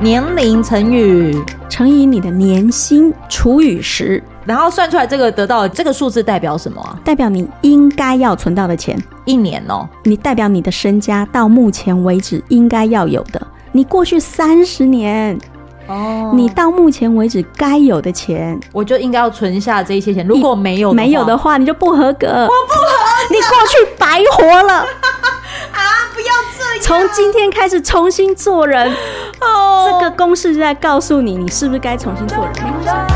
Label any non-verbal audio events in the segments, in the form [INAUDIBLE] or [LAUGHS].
年龄乘以乘以你的年薪除以十，然后算出来这个得到这个数字代表什么啊？代表你应该要存到的钱，一年哦。你代表你的身家到目前为止应该要有的，你过去三十年。哦，你到目前为止该有的钱，我就应该要存下这些钱。如果没有没有的话，你就不合格。我不合格，你过去白活了 [LAUGHS] 啊！不要这样，从今天开始重新做人。哦，这个公式就在告诉你，你是不是该重新做人？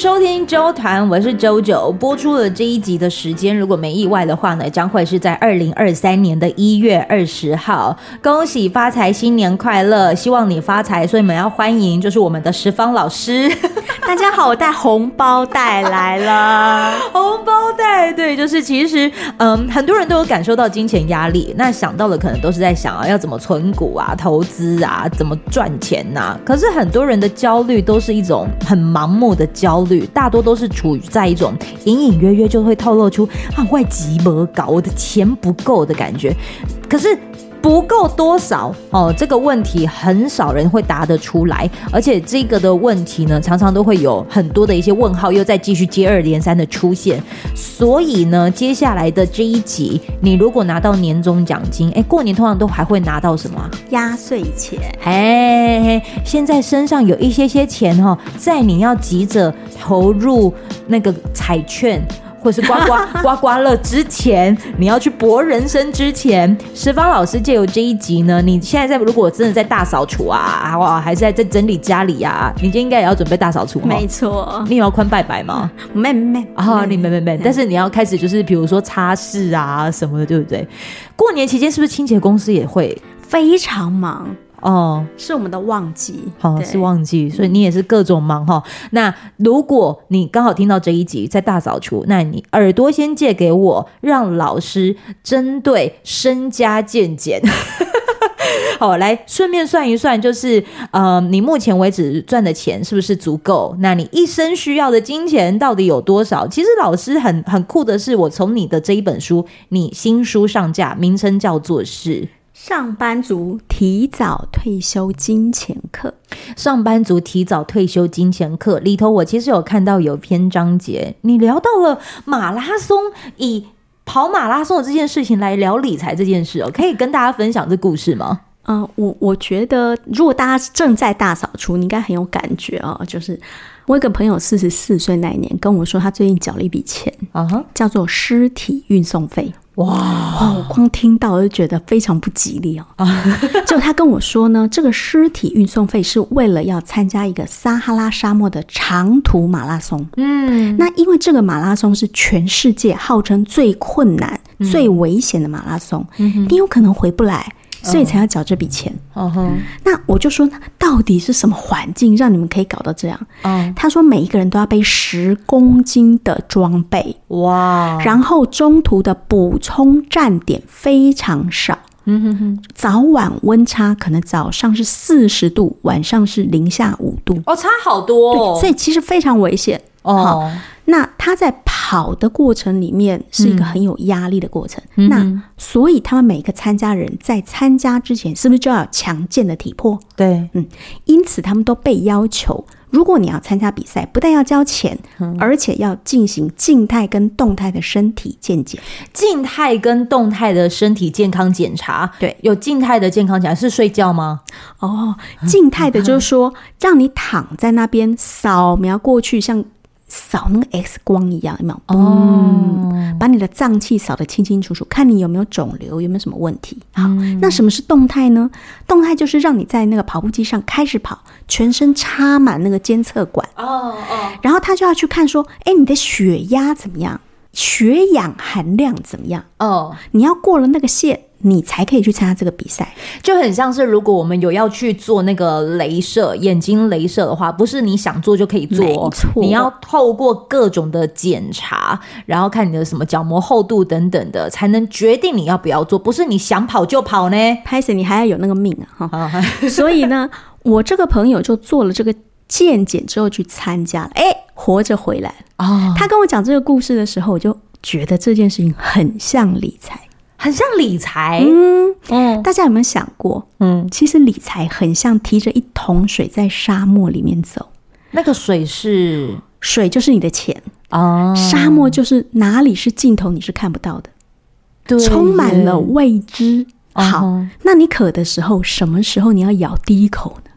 收听周团，我是周九。播出了这一集的时间，如果没意外的话呢，将会是在二零二三年的一月二十号。恭喜发财，新年快乐！希望你发财，所以我们要欢迎，就是我们的十方老师。[LAUGHS] 大家好，我带红包带来了。红包袋，对，就是其实，嗯，很多人都有感受到金钱压力。那想到的可能都是在想啊，要怎么存股啊、投资啊、怎么赚钱呐、啊。可是很多人的焦虑都是一种很盲目的焦虑，大多都是处于在一种隐隐约约就会透露出啊，外急么搞，我的钱不够的感觉。可是。不够多少哦？这个问题很少人会答得出来，而且这个的问题呢，常常都会有很多的一些问号，又再继续接二连三的出现。所以呢，接下来的这一集，你如果拿到年终奖金，哎，过年通常都还会拿到什么？压岁钱。哎，现在身上有一些些钱哈，在你要急着投入那个彩券。或是刮刮 [LAUGHS] 刮刮乐之前，你要去博人生之前，十方老师借由这一集呢，你现在在如果真的在大扫除啊，哇，还是在在整理家里呀、啊，你就应该也要准备大扫除。没错，你有要宽拜拜吗？没没啊，你没没没，但是你要开始就是比如说擦拭啊什么的，对不对？过年期间是不是清洁公司也会非常忙？哦，是我们的旺季，好、哦、是旺季，所以你也是各种忙哈。那如果你刚好听到这一集在大扫除，那你耳朵先借给我，让老师针对身家见减。[LAUGHS] 好，来顺便算一算，就是呃，你目前为止赚的钱是不是足够？那你一生需要的金钱到底有多少？其实老师很很酷的是，我从你的这一本书，你新书上架，名称叫做是。上班族提早退休金钱课，上班族提早退休金钱课里头，我其实有看到有篇章节，你聊到了马拉松，以跑马拉松的这件事情来聊理财这件事哦，可以跟大家分享这故事吗？嗯、呃，我我觉得如果大家正在大扫除，你应该很有感觉哦。就是我一个朋友四十四岁那一年跟我说，他最近缴了一笔钱，啊哈，叫做尸体运送费。哇！我光听到我就觉得非常不吉利哦。[LAUGHS] [LAUGHS] 就他跟我说呢，这个尸体运送费是为了要参加一个撒哈拉沙漠的长途马拉松。嗯，那因为这个马拉松是全世界号称最困难、最危险的马拉松，你有可能回不来。所以才要缴这笔钱。哦吼，那我就说，到底是什么环境让你们可以搞到这样？哦，他说每一个人都要背十公斤的装备，哇，然后中途的补充站点非常少。嗯哼哼，早晚温差可能早上是四十度，晚上是零下五度。哦，差好多哦。对，所以其实非常危险。哦。那他在跑的过程里面是一个很有压力的过程。嗯、那所以他们每个参加人在参加之前，是不是就要有强健的体魄？对，嗯，因此他们都被要求，如果你要参加比赛，不但要交钱，嗯、而且要进行静态跟动态的身体健检。静态跟动态的身体健康检查，对，有静态的健康检查是睡觉吗？哦，静态的就是说，让你躺在那边扫描过去，像。扫那个 X 光一样，有没有？哦，把你的脏器扫得清清楚楚，看你有没有肿瘤，有没有什么问题。好，嗯、那什么是动态呢？动态就是让你在那个跑步机上开始跑，全身插满那个监测管。哦哦，然后他就要去看说，哎，你的血压怎么样？血氧含量怎么样？哦，你要过了那个线。你才可以去参加这个比赛，就很像是如果我们有要去做那个镭射眼睛镭射的话，不是你想做就可以做，没错，你要透过各种的检查，然后看你的什么角膜厚度等等的，才能决定你要不要做，不是你想跑就跑呢。拍谢你还要有那个命啊！[LAUGHS] 哈，所以呢，我这个朋友就做了这个健检之后去参加了，哎。活着回来哦。他跟我讲这个故事的时候，我就觉得这件事情很像理财，很像理财。嗯嗯，大家有没有想过？嗯，其实理财很像提着一桶水在沙漠里面走，那个水是水，就是你的钱哦。沙漠就是哪里是尽头，你是看不到的，对，充满了未知。好，哦，那你渴的时候，什么时候你要咬第一口呢？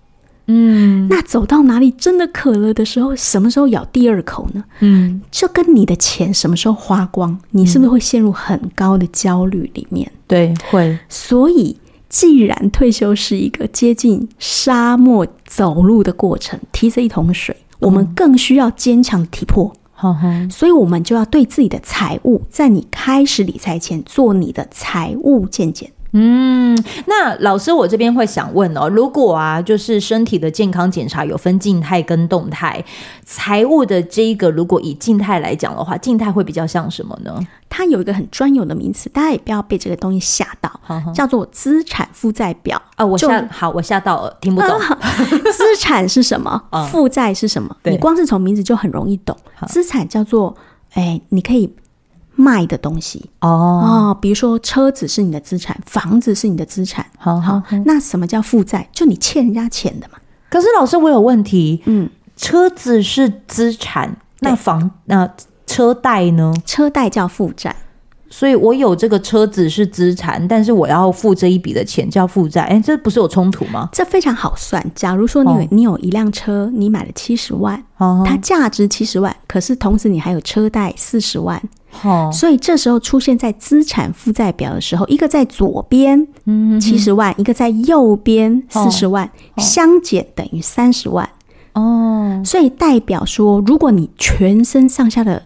嗯，那走到哪里真的渴了的时候，什么时候咬第二口呢？嗯，这跟你的钱什么时候花光，你是不是会陷入很高的焦虑里面？对，会。所以，既然退休是一个接近沙漠走路的过程，提着一桶水，我们更需要坚强的体魄。好好，所以我们就要对自己的财务，在你开始理财前做你的财务健检。嗯，那老师，我这边会想问哦，如果啊，就是身体的健康检查有分静态跟动态，财务的这一个，如果以静态来讲的话，静态会比较像什么呢？它有一个很专有的名词，大家也不要被这个东西吓到，呵呵叫做资产负债表啊。我吓好，我吓到了，听不懂。啊、[LAUGHS] 资产是什么？[LAUGHS] 负债是什么？你光是从名字就很容易懂。资产叫做，哎，你可以。卖的东西哦哦，比如说车子是你的资产，房子是你的资产。好好，好，那什么叫负债？就你欠人家钱的嘛。可是老师，我有问题。嗯，车子是资产，那房那车贷呢？车贷叫负债。所以我有这个车子是资产，但是我要付这一笔的钱叫负债。哎，这不是有冲突吗？这非常好算。假如说你你有一辆车，你买了七十万，哦，它价值七十万，可是同时你还有车贷四十万。哦，所以这时候出现在资产负债表的时候，一个在左边，嗯，七十万，一个在右边四十万，哦，相减等于三十万。哦，所以代表说，如果你全身上下的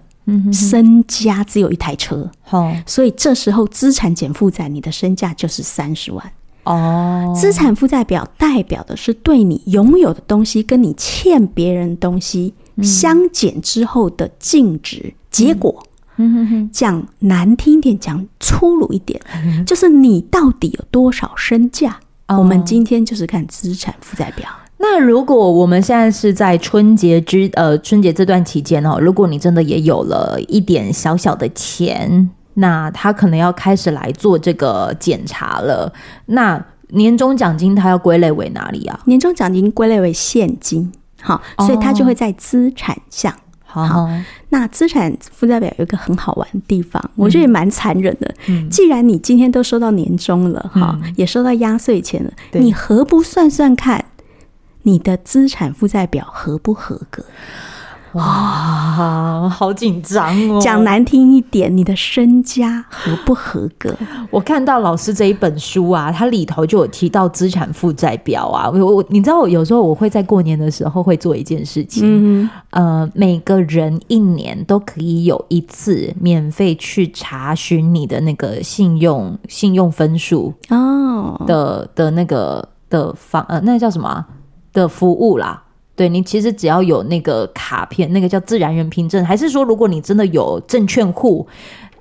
身家只有一台车，哦，所以这时候资产减负债，你的身价就是三十万。哦，资产负债表代表的是对你拥有的东西跟你欠别人东西相减之后的净值结果。嗯讲难听点，讲粗鲁一点，[LAUGHS] 就是你到底有多少身价？我们今天就是看资产负债表。那如果我们现在是在春节之呃春节这段期间哦，如果你真的也有了一点小小的钱，那他可能要开始来做这个检查了。那年终奖金他要归类为哪里啊？年终奖金归类为现金，好，所以它就会在资产项。好，好，那资产负债表有一个很好玩的地方，嗯、我觉得也蛮残忍的、嗯。既然你今天都收到年终了，哈、嗯，也收到压岁钱了，你何不算算看你的资产负债表合不合格？哇，好紧张哦！讲难听一点，你的身家合不合格？我看到老师这一本书啊，它里头就有提到资产负债表啊。我我，你知道，我有时候我会在过年的时候会做一件事情，嗯，呃，每个人一年都可以有一次免费去查询你的那个信用信用分数哦的的那个的方呃，那个叫什么的服务啦。对，你其实只要有那个卡片，那个叫自然人凭证，还是说如果你真的有证券户，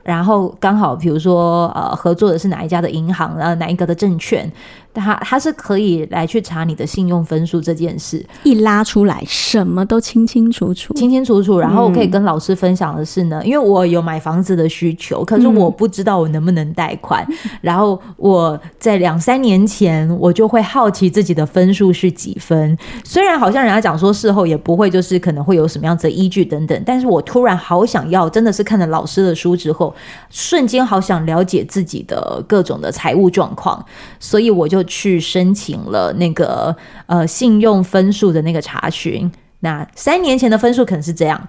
然后刚好比如说呃合作的是哪一家的银行，然后哪一个的证券。他他是可以来去查你的信用分数这件事，一拉出来什么都清清楚楚，清清楚楚。然后我可以跟老师分享的是呢，嗯、因为我有买房子的需求，可是我不知道我能不能贷款。嗯、然后我在两三年前，我就会好奇自己的分数是几分。虽然好像人家讲说事后也不会，就是可能会有什么样子的依据等等，但是我突然好想要，真的是看了老师的书之后，瞬间好想了解自己的各种的财务状况，所以我就。去申请了那个呃信用分数的那个查询，那三年前的分数可能是这样，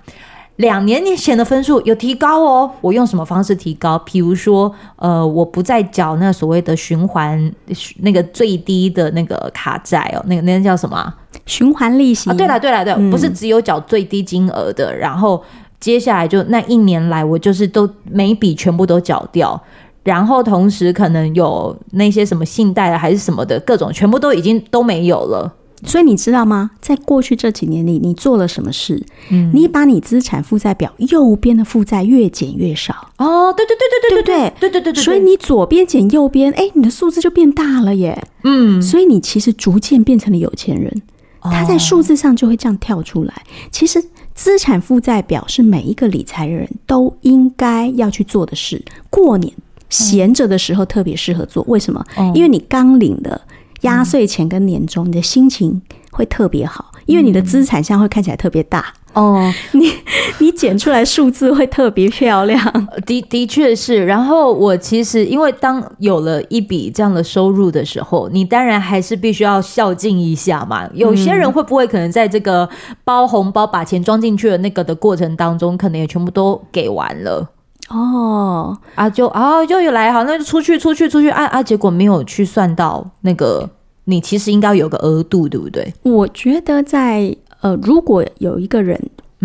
两年前的分数有提高哦。我用什么方式提高？比如说呃，我不再缴那所谓的循环那个最低的那个卡债哦，那个那个叫什么循环利息？啊，对了对了对，不是只有缴最低金额的，嗯，然后接下来就那一年来我就是都每一笔全部都缴掉。然后同时可能有那些什么信贷啊，还是什么的各种，全部都已经都没有了。所以你知道吗？在过去这几年里，你做了什么事？嗯，你把你资产负债表右边的负债越减越少。哦，对对对对对对对对对对对对。所以你左边减右边，哎，你的数字就变大了耶。嗯，所以你其实逐渐变成了有钱人。他在数字上就会这样跳出来。其实。资产负债表是每一个理财人都应该要去做的事。过年闲着的时候特别适合做，为什么？嗯、因为你刚领的压岁钱跟年终，你的心情会特别好，因为你的资产箱会看起来特别大。哦，[LAUGHS] 你你剪出来数字会特别漂亮，的的确是。然后我其实因为当有了一笔这样的收入的时候，你当然还是必须要孝敬一下嘛。有些人会不会可能在这个包红包把钱装进去的那个的过程当中，可能也全部都给完了哦啊就啊就又来好，那就出去出去出去啊啊，结果没有去算到那个你其实应该有个额度，对不对？我觉得在。呃，如果有一个人，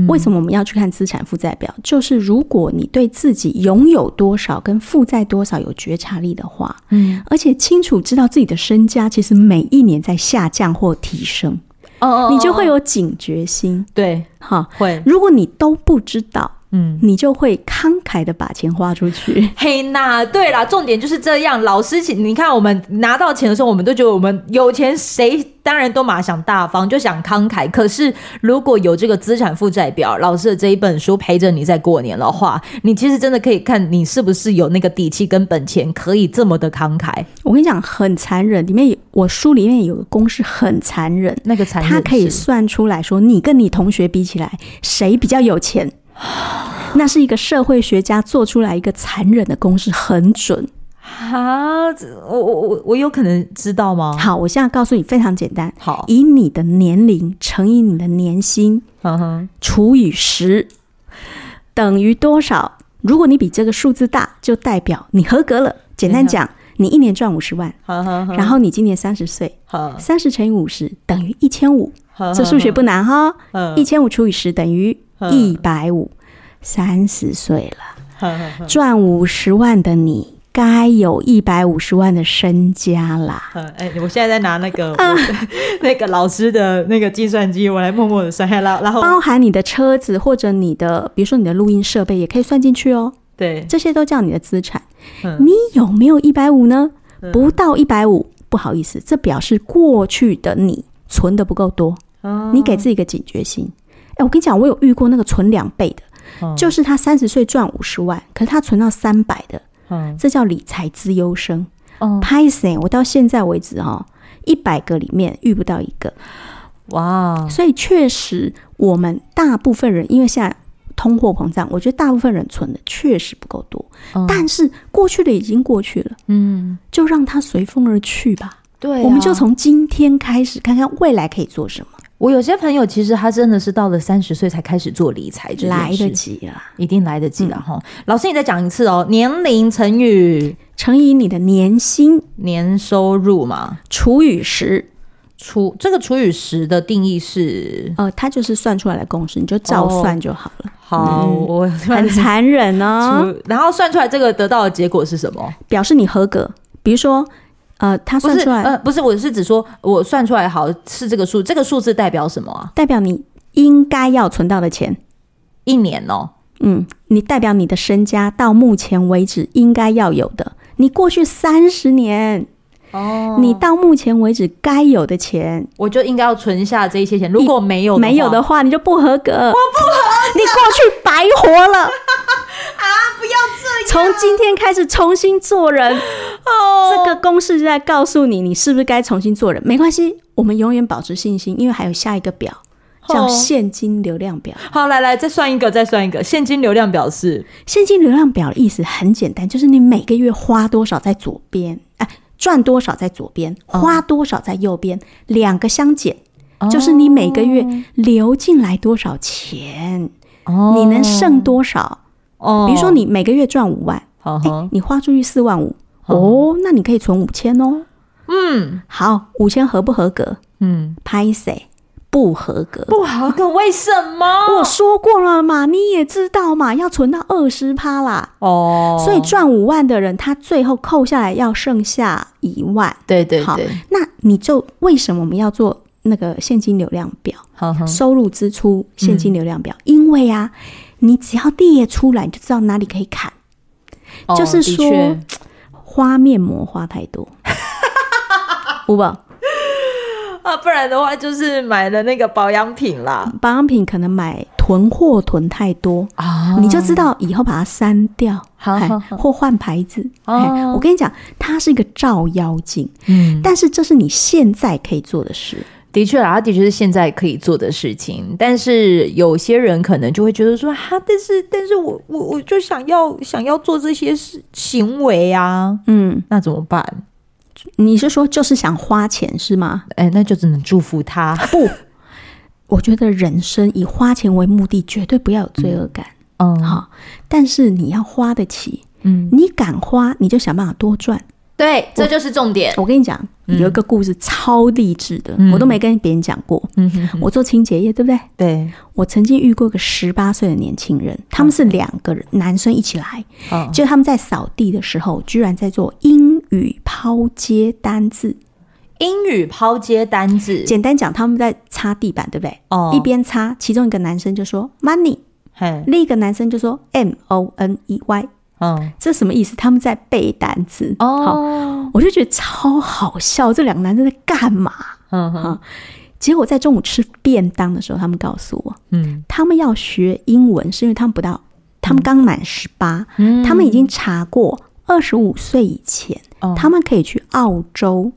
为什么我们要去看资产负债表？嗯、就是如果你对自己拥有多少跟负债多少有觉察力的话，嗯，而且清楚知道自己的身家其实每一年在下降或提升，哦，哦，哦，哦，你就会有警觉心，对，哈，会。如果你都不知道。嗯，你就会慷慨的把钱花出去。[LAUGHS] 嘿，那对啦，重点就是这样。老师，请你看，我们拿到钱的时候，我们都觉得我们有钱，谁当然都马想大方，就想慷慨。可是如果有这个资产负债表，老师的这一本书陪着你在过年的话，你其实真的可以看你是不是有那个底气跟本钱，可以这么的慷慨。我跟你讲，很残忍。里面有我书里面有个公式，很残忍。那个残忍，他可以算出来说，你跟你同学比起来，谁比较有钱？[GASPS] 那是一个社会学家做出来一个残忍的公式，很准啊！我我我我有可能知道吗？好，我现在告诉你，非常简单。好，以你的年龄乘以你的年薪，嗯哼，除以十，等于多少？如果你比这个数字大，就代表你合格了。简单讲，你一年赚五十万，然后你今年三十岁，三十乘以五十等于一千五。这数学不难哈，一千五除以十等于。一百五，三十岁了，赚五十万的你，该有一百五十万的身家啦。哎，我现在在拿那个、啊、[LAUGHS] 那个老师的那个计算机，我来默默的算下来，然后包含你的车子或者你的，比如说你的录音设备，也可以算进去哦。对，这些都叫你的资产。你有没有一百五呢？不到一百五，不好意思，这表示过去的你存的不够多。你给自己一个警觉心。哎，我跟你讲，我有遇过那个存两倍的，嗯、就是他三十岁赚五十万，可是他存到三百的，嗯，这叫理财资优生。哦、嗯，拍谢，我到现在为止哈，一百个里面遇不到一个。哇，所以确实，我们大部分人因为现在通货膨胀，我觉得大部分人存的确实不够多。嗯、但是过去的已经过去了，嗯，就让它随风而去吧。对、啊，我们就从今天开始，看看未来可以做什么。我有些朋友其实他真的是到了三十岁才开始做理财，来得及了，一定来得及了哈。嗯、老师，你再讲一次哦，年龄乘以乘以你的年薪年收入嘛，除以十，除这个除以十的定义是呃，它就是算出来的公式，你就照算就好了。哦、好，嗯、我很残忍哦。然后算出来这个得到的结果是什么？表示你合格。比如说。呃，他算出来，呃，不是，我是指说，我算出来好是这个数，这个数字代表什么啊？代表你应该要存到的钱，一年哦。嗯，你代表你的身家到目前为止应该要有的，你过去三十年哦，你到目前为止该有的钱，我就应该要存下这一些钱。如果没有没有的话，你就不合格，我不合格，[LAUGHS] 你过去白活了。啊！不要这样！从今天开始重新做人哦。这个公式就在告诉你，你是不是该重新做人？没关系，我们永远保持信心，因为还有下一个表叫现金流量表。好，来来，再算一个，再算一个。现金流量表是现金流量表的意思很简单，就是你每个月花多少在左边，哎，赚多少在左边，花多少在右边，两个相减，就是你每个月流进来多少钱。哦，你能剩多少？哦，比如说你每个月赚五万，哦，欸，你花出去四万五，哦，那你可以存五千哦。嗯，好，五千合不合格？嗯，拍谁不合格，不合格，为什么？我说过了嘛，你也知道嘛，要存到二十趴啦。哦，所以赚五万的人，他最后扣下来要剩下一万。对对对，好，那你就为什么我们要做那个现金流量表？收入支出现金流量表，嗯，因为啊。你只要列出来，你就知道哪里可以砍。哦、就是说，花面膜花太多，[LAUGHS] 五宝啊，不然的话就是买了那个保养品啦。保养品可能买囤货囤太多啊，你就知道以后把它删掉，好，好，好，或换牌子。哦，我跟你讲，它是一个照妖镜。嗯，但是这是你现在可以做的事。的确啦，它的确是现在可以做的事情。但是有些人可能就会觉得说，哈，但是，但是我我我就想要想要做这些事行为啊，嗯，那怎么办？你是说就是想花钱是吗？哎，那就只能祝福他。不，我觉得人生以花钱为目的，绝对不要有罪恶感。嗯，好，但是你要花得起，嗯，你敢花，你就想办法多赚。对，这就是重点。我，跟你讲，有一个故事超励志的，嗯、我都没跟别人讲过。嗯哼哼，我做清洁业，对不对？对。我曾经遇过个十八岁的年轻人，他们是两个人，男生一起来。哦。就他们在扫地的时候，居然在做英语抛接单字。英语抛接单字，简单讲，他们在擦地板，对不对？哦。一边擦，其中一个男生就说 “money”，另一个男生就说 “m o n e y”。嗯，这什么意思？他们在背单词哦，我就觉得超好笑。这两个男生在干嘛？嗯哼，结果在中午吃便当的时候，他们告诉我，嗯，他们要学英文是因为他们不到，他们刚满十八，嗯，他们已经查过二十五岁以前，嗯，他们可以去澳洲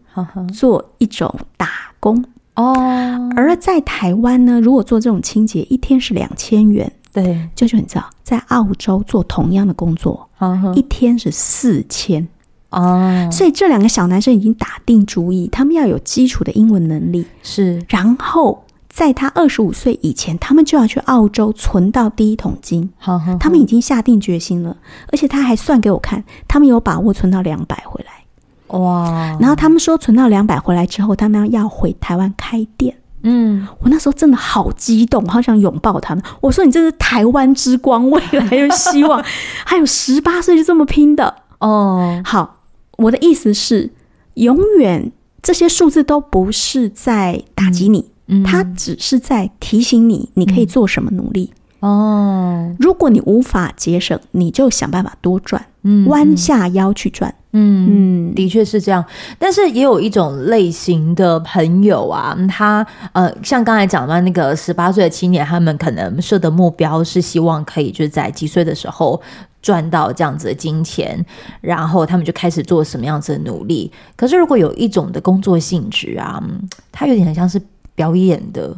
做一种打工哦。而在台湾呢，如果做这种清洁，一天是两千元。对，就是你知道，在澳洲做同样的工作，一天是四千哦。所以这两个小男生已经打定主意，他们要有基础的英文能力。是，然后在他二十五岁以前，他们就要去澳洲存到第一桶金。好，他们已经下定决心了，而且他还算给我看，他们有把握存到两百回来。哇！然后他们说存到两百回来之后，他们要回台湾开店。嗯，我那时候真的好激动，好想拥抱他们。我说：“你这是台湾之光，未来有希望。[LAUGHS] ”还有十八岁就这么拼的哦。好，我的意思是，永远这些数字都不是在打击你，嗯，它只是在提醒你，你可以做什么努力。哦，如果你无法节省，你就想办法多赚，嗯，弯下腰去赚。嗯，的确是这样，但是也有一种类型的朋友啊，他呃，像刚才讲到那个十八岁的青年，他们可能设的目标是希望可以就是在几岁的时候赚到这样子的金钱，然后他们就开始做什么样子的努力。可是如果有一种的工作性质啊，它有点像是表演的，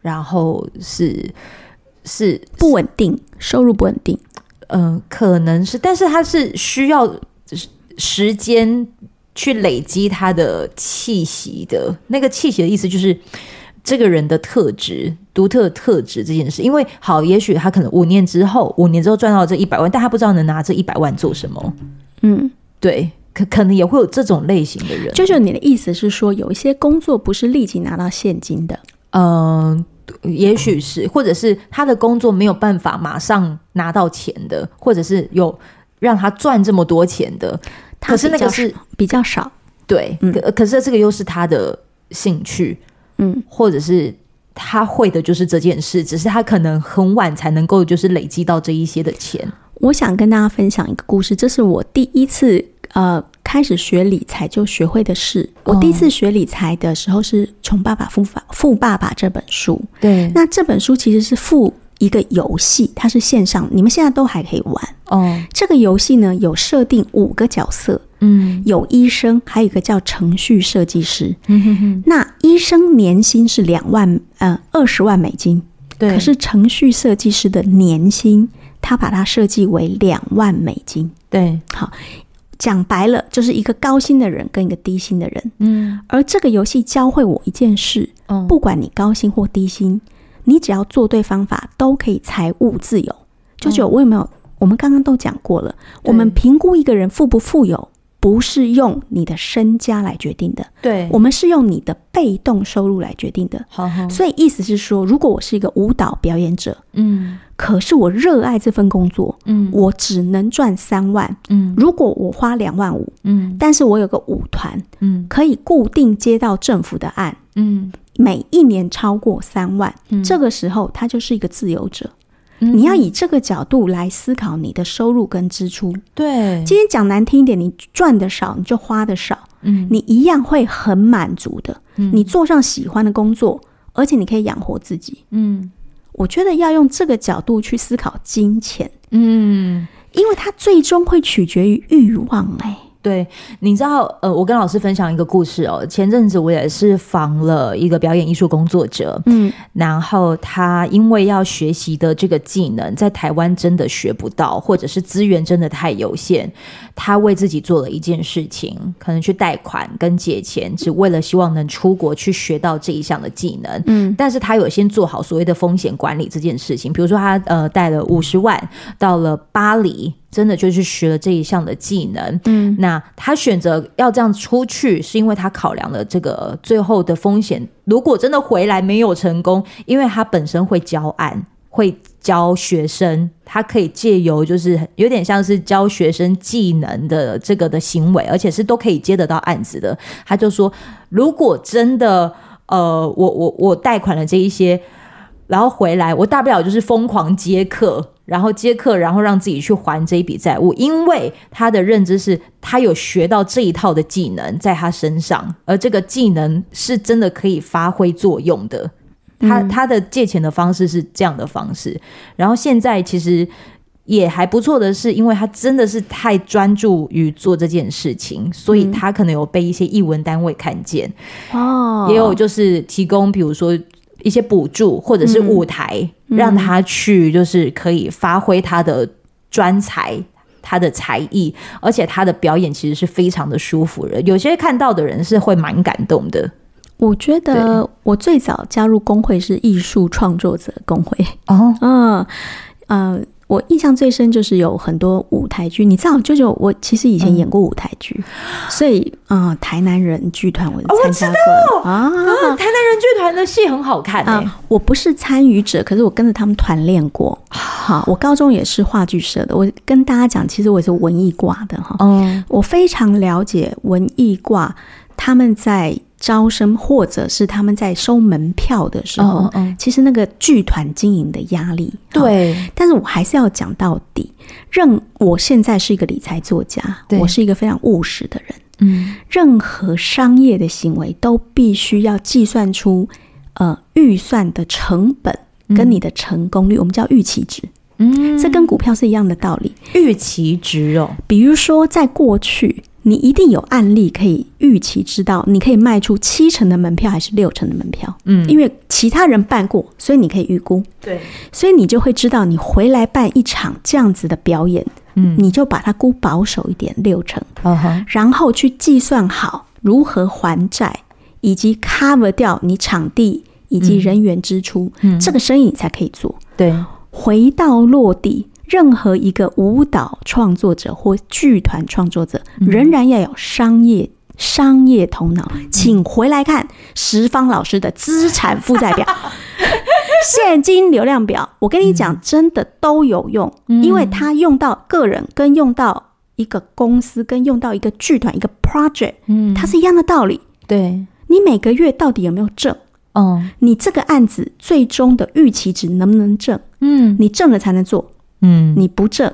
然后是是不稳定，收入不稳定，嗯、呃，可能是，但是他是需要就是。时间去累积他的气息的那个气息的意思，就是这个人的特质、独特的特质这件事。因为好，也许他可能五年之后，五年之后赚到这一百万，但他不知道能拿这一百万做什么。嗯，对，可可能也会有这种类型的人。舅舅，你的意思是说，有一些工作不是立即拿到现金的？嗯，也许是，或者是他的工作没有办法马上拿到钱的，或者是有让他赚这么多钱的。可是那个是比较少，对，可、嗯、可是这个又是他的兴趣，嗯，或者是他会的就是这件事，只是他可能很晚才能够就是累积到这一些的钱。我想跟大家分享一个故事，这是我第一次呃开始学理财就学会的事。我第一次学理财的时候是《穷爸爸富爸富爸爸》这本书，对，那这本书其实是富。一个游戏，它是线上，你们现在都还可以玩哦。这个游戏呢，有设定五个角色，嗯，有医生，还有一个叫程序设计师。嗯哼哼。那医生年薪是两万，呃，二十万美金。对。可是程序设计师的年薪，他把它设计为两万美金。对。好，讲白了，就是一个高薪的人跟一个低薪的人。嗯。而这个游戏教会我一件事，嗯，不管你高薪或低薪。你只要做对方法，都可以财务自由。舅舅，我有没有？我们刚刚都讲过了。我们评估一个人富不富有，不是用你的身家来决定的。对，我们是用你的被动收入来决定的。好，所以意思是说，如果我是一个舞蹈表演者，嗯，可是我热爱这份工作，嗯，我只能赚三万，嗯，如果我花两万五，嗯，但是我有个舞团，嗯，可以固定接到政府的案，嗯。每一年超过三万，嗯，这个时候他就是一个自由者。嗯，你要以这个角度来思考你的收入跟支出。对，今天讲难听一点，你赚的少，你就花的少，嗯，你一样会很满足的。嗯，你做上喜欢的工作，而且你可以养活自己。嗯，我觉得要用这个角度去思考金钱，嗯，因为它最终会取决于欲望，哎。对，你知道，呃，我跟老师分享一个故事哦。前阵子我也是访了一个表演艺术工作者，嗯，然后他因为要学习的这个技能在台湾真的学不到，或者是资源真的太有限，他为自己做了一件事情，可能去贷款跟借钱，只为了希望能出国去学到这一项的技能，嗯，但是他有先做好所谓的风险管理这件事情，比如说他呃贷了五十万到了巴黎。真的就是学了这一项的技能，嗯，那他选择要这样出去，是因为他考量了这个最后的风险。如果真的回来没有成功，因为他本身会教案，会教学生，他可以借由就是有点像是教学生技能的这个的行为，而且是都可以接得到案子的。他就说，如果真的呃，我我我贷款了这一些，然后回来，我大不了就是疯狂接课。然后接客，然后让自己去还这一笔债务，因为他的认知是他有学到这一套的技能在他身上，而这个技能是真的可以发挥作用的。他他的借钱的方式是这样的方式，然后现在其实也还不错的是，因为他真的是太专注于做这件事情，所以他可能有被一些译文单位看见哦，也有就是提供，比如说。一些补助或者是舞台，嗯、让他去就是可以发挥他的专才、他的才艺，而且他的表演其实是非常的舒服的。有些看到的人是会蛮感动的。我觉得我最早加入工会是艺术创作者工会哦，嗯 [LAUGHS] 嗯。呃我印象最深就是有很多舞台剧，你知道，舅舅，我其实以前演过舞台剧，嗯、所以啊、呃，台南人剧团我参加过、哦、啊，啊，台南人剧团的戏很好看啊、欸。我不是参与者，可是我跟着他们团练过。好，我高中也是话剧社的。我跟大家讲，其实我是文艺挂的哈。嗯，我非常了解文艺挂他们在。招生，或者是他们在收门票的时候，嗯嗯、其实那个剧团经营的压力，对。但是我还是要讲到底，任我现在是一个理财作家，我是一个非常务实的人。嗯，任何商业的行为都必须要计算出呃预算的成本跟你的成功率，嗯、我们叫预期值。嗯，这跟股票是一样的道理。预期值哦，比如说在过去。你一定有案例可以预期知道，你可以卖出七成的门票还是六成的门票？嗯，因为其他人办过，所以你可以预估。对，所以你就会知道，你回来办一场这样子的表演，嗯，你就把它估保守一点，六成，嗯哼，然后去计算好如何还债，以及 cover 掉你场地以及人员支出，嗯，这个生意你才可以做。对，回到落地。任何一个舞蹈创作者或剧团创作者，仍然要有商业商业头脑。请回来看十方老师的资产负债表、[LAUGHS] 现金流量表。我跟你讲，真的都有用，因为他用到个人，跟用到一个公司，跟用到一个剧团、一个 project，嗯，它是一样的道理。对，你每个月到底有没有挣？哦，你这个案子最终的预期值能不能挣？嗯，你挣了才能做。嗯，你不挣，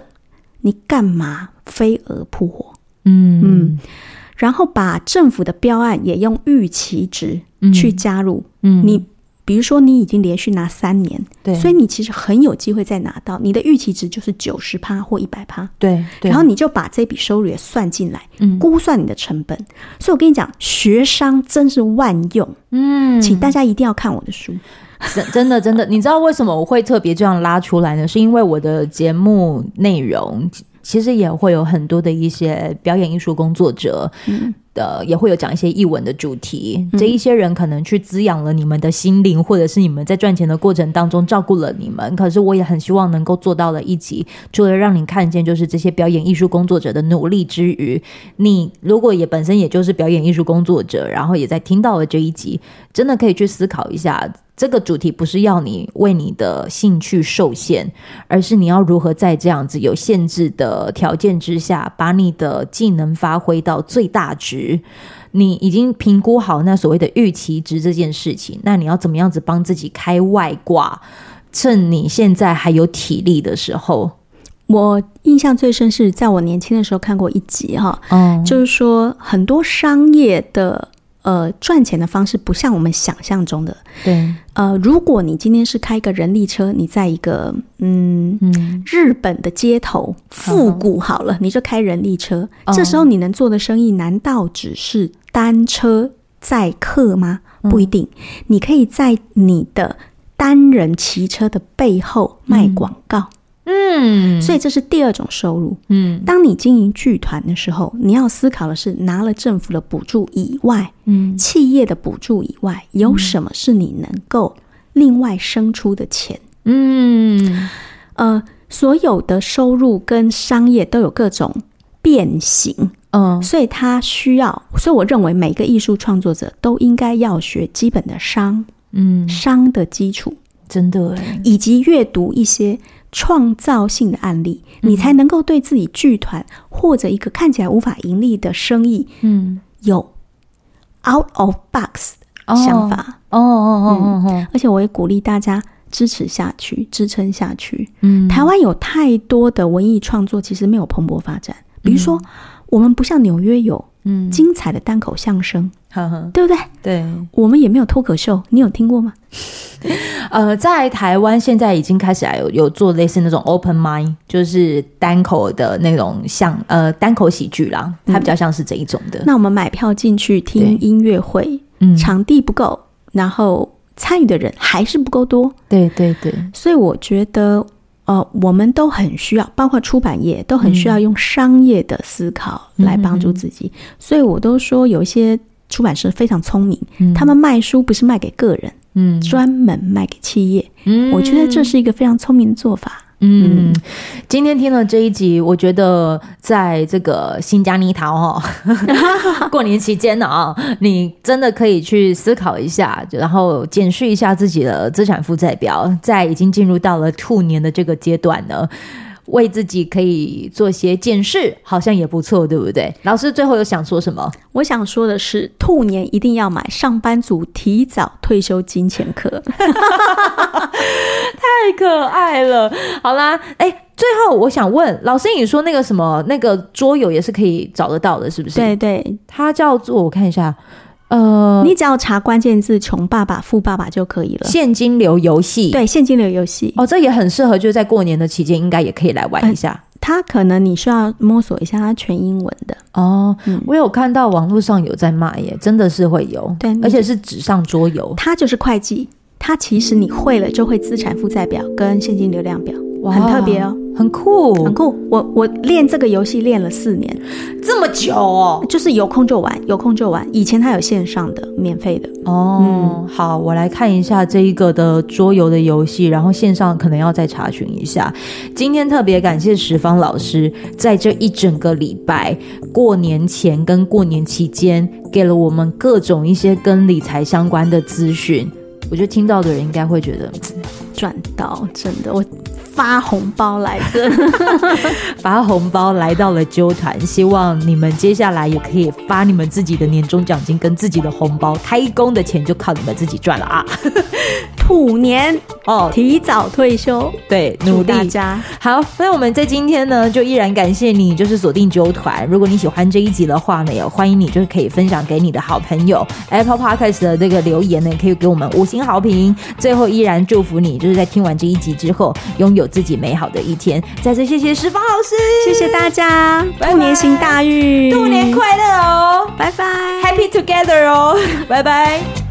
你干嘛飞蛾扑火？嗯嗯，然后把政府的标案也用预期值去加入。嗯，你比如说你已经连续拿三年，对，所以你其实很有机会再拿到你的预期值就是九十趴或一百趴。对，然后你就把这笔收入也算进来，嗯，估算你的成本。所以我跟你讲，学商真是万用。嗯，请大家一定要看我的书。真真的真的，你知道为什么我会特别这样拉出来呢？是因为我的节目内容其实也会有很多的一些表演艺术工作者的，嗯、也会有讲一些译文的主题。嗯、这一些人可能去滋养了你们的心灵，或者是你们在赚钱的过程当中照顾了你们。可是我也很希望能够做到了一集，除了让你看见就是这些表演艺术工作者的努力之余，你如果也本身也就是表演艺术工作者，然后也在听到了这一集，真的可以去思考一下。这个主题不是要你为你的兴趣受限，而是你要如何在这样子有限制的条件之下，把你的技能发挥到最大值。你已经评估好那所谓的预期值这件事情，那你要怎么样子帮自己开外挂？趁你现在还有体力的时候，我印象最深是在我年轻的时候看过一集哈，嗯，就是说很多商业的。呃，赚钱的方式不像我们想象中的。对，呃，如果你今天是开一个人力车，你在一个嗯嗯日本的街头复古好了，你就开人力车。Uh. 这时候你能做的生意，难道只是单车载客吗？不一定，uh. 你可以在你的单人骑车的背后卖广告。Uh. 嗯，所以这是第二种收入。嗯，当你经营剧团的时候，你要思考的是，拿了政府的补助以外，嗯，企业的补助以外，有什么是你能够另外生出的钱？嗯，呃，所有的收入跟商业都有各种变形，嗯，所以他需要，所以我认为每个艺术创作者都应该要学基本的商，嗯，商的基础，真的，以及阅读一些。创造性的案例，你才能够对自己剧团或者一个看起来无法盈利的生意，嗯，有 out of box 想法。哦哦哦哦哦！而且我也鼓励大家支持下去，支撑下去。嗯，台湾有太多的文艺创作其实没有蓬勃发展，比如说、嗯、我们不像纽约有嗯精彩的单口相声。呵呵，对不对？对，我们也没有脱口秀，你有听过吗？[LAUGHS] 呃，在台湾现在已经开始有有做类似那种 open mind，就是单口的那种像呃单口喜剧啦，它比较像是这一种的。嗯、那我们买票进去听音乐会，场地不够，然后参与的人还是不够多。对对对，所以我觉得呃，我们都很需要，包括出版业都很需要用商业的思考来帮助自己。嗯、所以我都说有一些。出版社非常聪明，嗯，他们卖书不是卖给个人，嗯，专门卖给企业，嗯，我觉得这是一个非常聪明的做法，嗯。嗯，今天听了这一集，我觉得在这个新加尼桃哈，[LAUGHS] 过年期间呢啊，你真的可以去思考一下，然后检视一下自己的资产负债表，在已经进入到了兔年的这个阶段呢。为自己可以做些检视，好像也不错，对不对？老师最后有想说什么？我想说的是，兔年一定要买上班族提早退休金钱课，[LAUGHS] 太可爱了。好啦，哎，最后我想问老师，你说那个什么那个桌游也是可以找得到的，是不是？对对，它叫做我看一下。呃，你只要查关键字“穷爸爸”“富爸爸”就可以了。现金流游戏，对，现金流游戏哦，这也很适合，就是在过年的期间，应该也可以来玩一下。呃、它可能你需要摸索一下，它全英文的哦、嗯。我有看到网络上有在卖耶，真的是会有，对，而且是纸上桌游。它就是会计，它其实你会了就会资产负债表跟现金流量表，哇，很特别哦。很酷，很酷。我我练这个游戏练了四年，这么久哦，就是有空就玩，有空就玩。以前它有线上的，免费的。哦，嗯，好，我来看一下这一个的桌游的游戏，然后线上可能要再查询一下。今天特别感谢十方老师，在这一整个礼拜过年前跟过年期间，给了我们各种一些跟理财相关的资讯。我觉得听到的人应该会觉得赚到，真的我。发红包来的，[LAUGHS] 发红包来到了纠团，希望你们接下来也可以发你们自己的年终奖金跟自己的红包，开工的钱就靠你们自己赚了啊！兔年哦，提早退休，对，努力大家好。那我们在今天呢，就依然感谢你，就是锁定九团。如果你喜欢这一集的话呢，也欢迎你就是可以分享给你的好朋友。Apple Podcast 的这个留言呢，可以给我们五星好评。最后依然祝福你，就是在听完这一集之后，拥有自己美好的一天。再次谢谢石方老师，谢谢大家，兔年行大运，兔年快乐哦，拜拜，Happy Together 哦，拜拜。